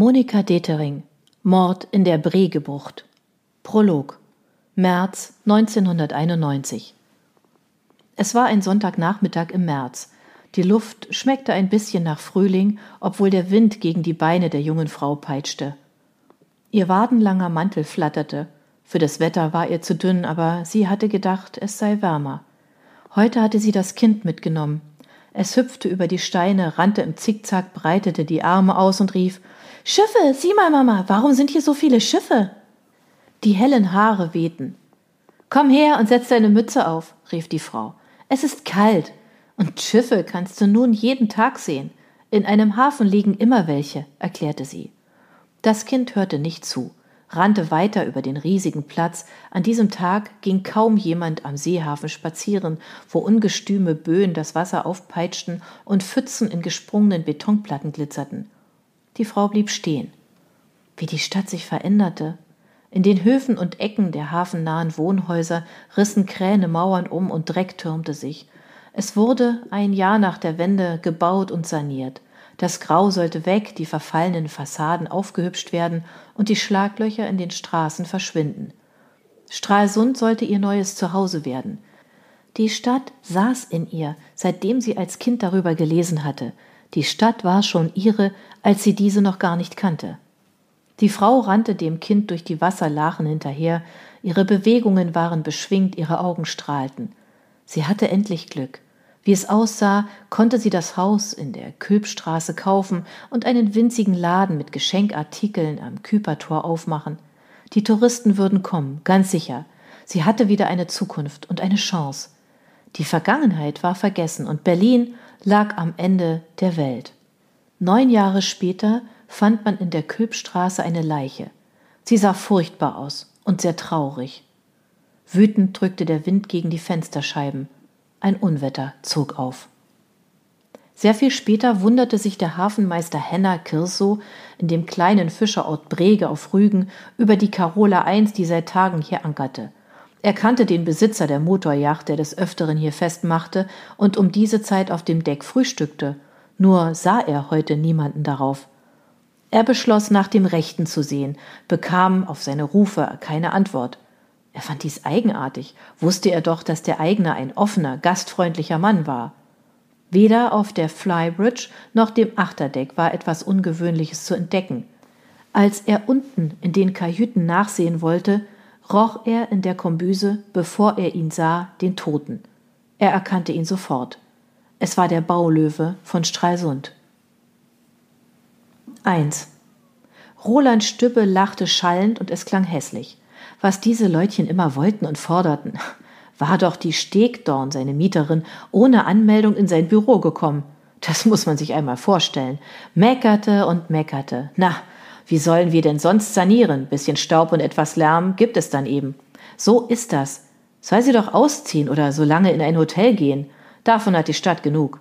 Monika Detering Mord in der Bregebucht Prolog März 1991 Es war ein Sonntagnachmittag im März. Die Luft schmeckte ein bisschen nach Frühling, obwohl der Wind gegen die Beine der jungen Frau peitschte. Ihr wadenlanger Mantel flatterte. Für das Wetter war ihr zu dünn, aber sie hatte gedacht, es sei wärmer. Heute hatte sie das Kind mitgenommen. Es hüpfte über die Steine, rannte im Zickzack, breitete die Arme aus und rief Schiffe, sieh mal, Mama, warum sind hier so viele Schiffe? Die hellen Haare wehten. Komm her und setz deine Mütze auf, rief die Frau. Es ist kalt. Und Schiffe kannst du nun jeden Tag sehen. In einem Hafen liegen immer welche, erklärte sie. Das Kind hörte nicht zu, rannte weiter über den riesigen Platz. An diesem Tag ging kaum jemand am Seehafen spazieren, wo ungestüme Böen das Wasser aufpeitschten und Pfützen in gesprungenen Betonplatten glitzerten. Die Frau blieb stehen. Wie die Stadt sich veränderte. In den Höfen und Ecken der hafennahen Wohnhäuser rissen Kräne Mauern um und Dreck türmte sich. Es wurde ein Jahr nach der Wende gebaut und saniert. Das Grau sollte weg, die verfallenen Fassaden aufgehübscht werden und die Schlaglöcher in den Straßen verschwinden. Stralsund sollte ihr neues Zuhause werden. Die Stadt saß in ihr, seitdem sie als Kind darüber gelesen hatte. Die Stadt war schon ihre, als sie diese noch gar nicht kannte. Die Frau rannte dem Kind durch die Wasserlachen hinterher, ihre Bewegungen waren beschwingt, ihre Augen strahlten. Sie hatte endlich Glück. Wie es aussah, konnte sie das Haus in der Külpstraße kaufen und einen winzigen Laden mit Geschenkartikeln am Küpertor aufmachen. Die Touristen würden kommen, ganz sicher. Sie hatte wieder eine Zukunft und eine Chance. Die Vergangenheit war vergessen und Berlin lag am Ende der Welt. Neun Jahre später fand man in der Külpstraße eine Leiche. Sie sah furchtbar aus und sehr traurig. Wütend drückte der Wind gegen die Fensterscheiben. Ein Unwetter zog auf. Sehr viel später wunderte sich der Hafenmeister Henner Kirsow in dem kleinen Fischerort Brege auf Rügen über die Carola I, die seit Tagen hier ankerte. Er kannte den Besitzer der Motorjacht, der des Öfteren hier festmachte und um diese Zeit auf dem Deck frühstückte nur sah er heute niemanden darauf. Er beschloss, nach dem Rechten zu sehen, bekam auf seine Rufe keine Antwort. Er fand dies eigenartig, wusste er doch, dass der Eigner ein offener, gastfreundlicher Mann war. Weder auf der Flybridge noch dem Achterdeck war etwas Ungewöhnliches zu entdecken. Als er unten in den Kajüten nachsehen wollte, roch er in der Kombüse, bevor er ihn sah, den Toten. Er erkannte ihn sofort. Es war der Baulöwe von Stralsund. 1. Roland Stübbe lachte schallend und es klang hässlich. Was diese Leutchen immer wollten und forderten. War doch die Stegdorn, seine Mieterin, ohne Anmeldung in sein Büro gekommen. Das muss man sich einmal vorstellen. Meckerte und meckerte. Na, wie sollen wir denn sonst sanieren? Bisschen Staub und etwas Lärm gibt es dann eben. So ist das. Soll sie doch ausziehen oder so lange in ein Hotel gehen. Davon hat die Stadt genug.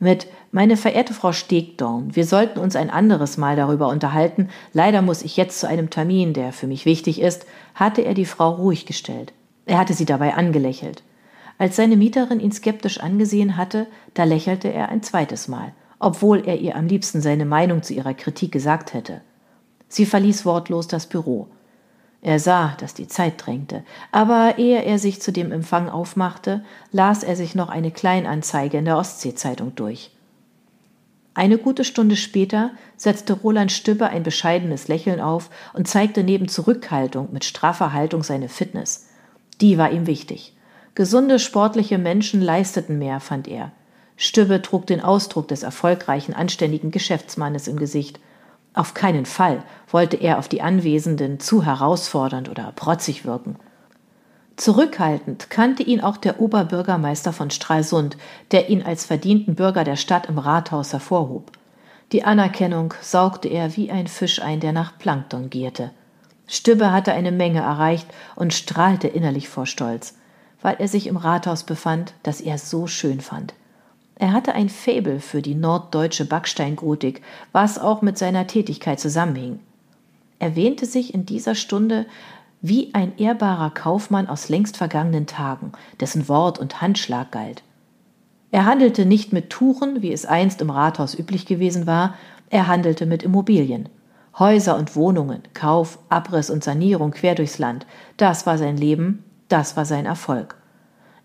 Mit meine verehrte Frau Stegdorn, wir sollten uns ein anderes Mal darüber unterhalten. Leider muss ich jetzt zu einem Termin, der für mich wichtig ist, hatte er die Frau ruhig gestellt. Er hatte sie dabei angelächelt. Als seine Mieterin ihn skeptisch angesehen hatte, da lächelte er ein zweites Mal, obwohl er ihr am liebsten seine Meinung zu ihrer Kritik gesagt hätte. Sie verließ wortlos das Büro. Er sah, dass die Zeit drängte, aber ehe er sich zu dem Empfang aufmachte, las er sich noch eine Kleinanzeige in der Ostsee-Zeitung durch. Eine gute Stunde später setzte Roland Stübbe ein bescheidenes Lächeln auf und zeigte neben Zurückhaltung mit straffer Haltung seine Fitness. Die war ihm wichtig. Gesunde, sportliche Menschen leisteten mehr, fand er. Stübbe trug den Ausdruck des erfolgreichen, anständigen Geschäftsmannes im Gesicht. Auf keinen Fall wollte er auf die Anwesenden zu herausfordernd oder protzig wirken. Zurückhaltend kannte ihn auch der Oberbürgermeister von Stralsund, der ihn als verdienten Bürger der Stadt im Rathaus hervorhob. Die Anerkennung saugte er wie ein Fisch ein, der nach Plankton gierte. Stübbe hatte eine Menge erreicht und strahlte innerlich vor Stolz, weil er sich im Rathaus befand, das er so schön fand. Er hatte ein Faible für die norddeutsche Backsteingotik, was auch mit seiner Tätigkeit zusammenhing. Er wähnte sich in dieser Stunde wie ein ehrbarer Kaufmann aus längst vergangenen Tagen, dessen Wort und Handschlag galt. Er handelte nicht mit Tuchen, wie es einst im Rathaus üblich gewesen war, er handelte mit Immobilien. Häuser und Wohnungen, Kauf, Abriss und Sanierung quer durchs Land. Das war sein Leben, das war sein Erfolg.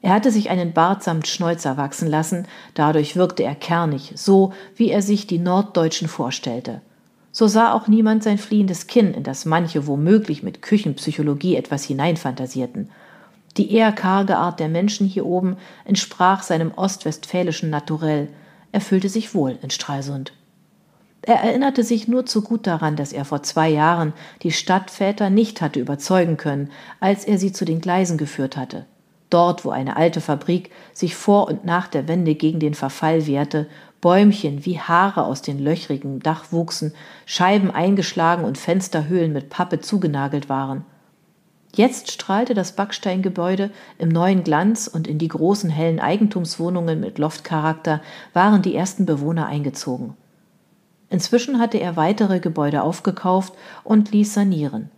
Er hatte sich einen Bart samt Schnäuzer wachsen lassen, dadurch wirkte er kernig, so wie er sich die Norddeutschen vorstellte. So sah auch niemand sein fliehendes Kinn, in das manche womöglich mit Küchenpsychologie etwas hineinfantasierten. Die eher karge Art der Menschen hier oben entsprach seinem ostwestfälischen Naturell. Er fühlte sich wohl in Stralsund. Er erinnerte sich nur zu gut daran, dass er vor zwei Jahren die Stadtväter nicht hatte überzeugen können, als er sie zu den Gleisen geführt hatte. Dort, wo eine alte Fabrik sich vor und nach der Wende gegen den Verfall wehrte, Bäumchen wie Haare aus den löchrigen Dach wuchsen, Scheiben eingeschlagen und Fensterhöhlen mit Pappe zugenagelt waren. Jetzt strahlte das Backsteingebäude im neuen Glanz und in die großen hellen Eigentumswohnungen mit Loftcharakter waren die ersten Bewohner eingezogen. Inzwischen hatte er weitere Gebäude aufgekauft und ließ sanieren.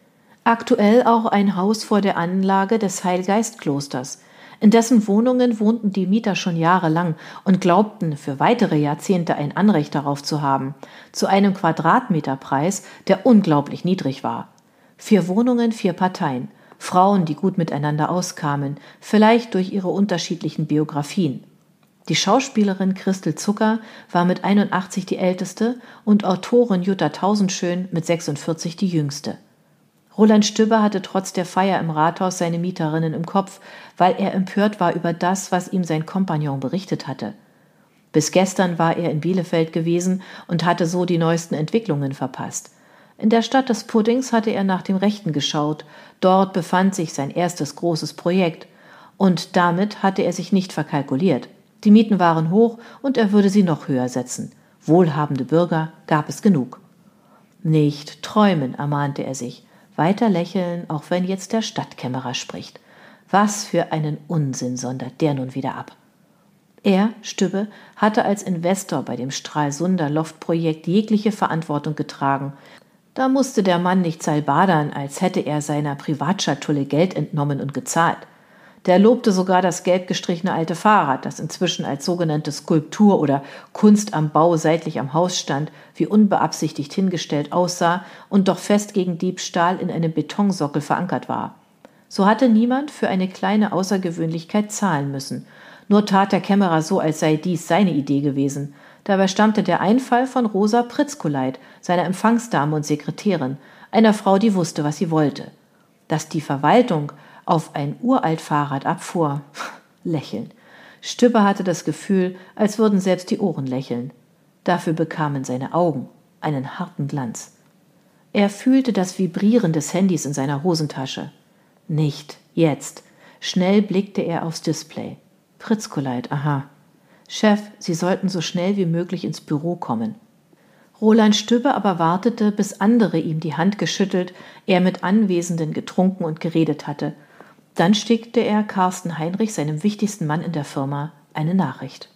Aktuell auch ein Haus vor der Anlage des Heilgeistklosters. In dessen Wohnungen wohnten die Mieter schon jahrelang und glaubten für weitere Jahrzehnte ein Anrecht darauf zu haben, zu einem Quadratmeterpreis, der unglaublich niedrig war. Vier Wohnungen, vier Parteien, Frauen, die gut miteinander auskamen, vielleicht durch ihre unterschiedlichen Biografien. Die Schauspielerin Christel Zucker war mit 81 die älteste und Autorin Jutta Tausendschön mit 46 die jüngste. Roland Stübber hatte trotz der Feier im Rathaus seine Mieterinnen im Kopf, weil er empört war über das, was ihm sein Kompagnon berichtet hatte. Bis gestern war er in Bielefeld gewesen und hatte so die neuesten Entwicklungen verpasst. In der Stadt des Puddings hatte er nach dem Rechten geschaut. Dort befand sich sein erstes großes Projekt. Und damit hatte er sich nicht verkalkuliert. Die Mieten waren hoch und er würde sie noch höher setzen. Wohlhabende Bürger gab es genug. Nicht träumen, ermahnte er sich. Weiter lächeln, auch wenn jetzt der Stadtkämmerer spricht. Was für einen Unsinn sondert der nun wieder ab. Er, Stübbe, hatte als Investor bei dem Stralsunder Loftprojekt jegliche Verantwortung getragen. Da musste der Mann nicht salbadern, als hätte er seiner Privatschatulle Geld entnommen und gezahlt. Der lobte sogar das gelb gestrichene alte Fahrrad, das inzwischen als sogenannte Skulptur oder Kunst am Bau seitlich am Haus stand, wie unbeabsichtigt hingestellt aussah und doch fest gegen Diebstahl in einem Betonsockel verankert war. So hatte niemand für eine kleine Außergewöhnlichkeit zahlen müssen. Nur tat der Kämmerer so, als sei dies seine Idee gewesen. Dabei stammte der Einfall von Rosa Pritzkuleit, seiner Empfangsdame und Sekretärin, einer Frau, die wusste, was sie wollte. Dass die Verwaltung auf ein uralt Fahrrad abfuhr. Lächeln. Stübber hatte das Gefühl, als würden selbst die Ohren lächeln. Dafür bekamen seine Augen einen harten Glanz. Er fühlte das Vibrieren des Handys in seiner Hosentasche. Nicht jetzt. Schnell blickte er aufs Display. Pritzkoleit, aha. Chef, Sie sollten so schnell wie möglich ins Büro kommen. Roland Stübbe aber wartete, bis andere ihm die Hand geschüttelt, er mit Anwesenden getrunken und geredet hatte dann schickte er Carsten Heinrich, seinem wichtigsten Mann in der Firma, eine Nachricht.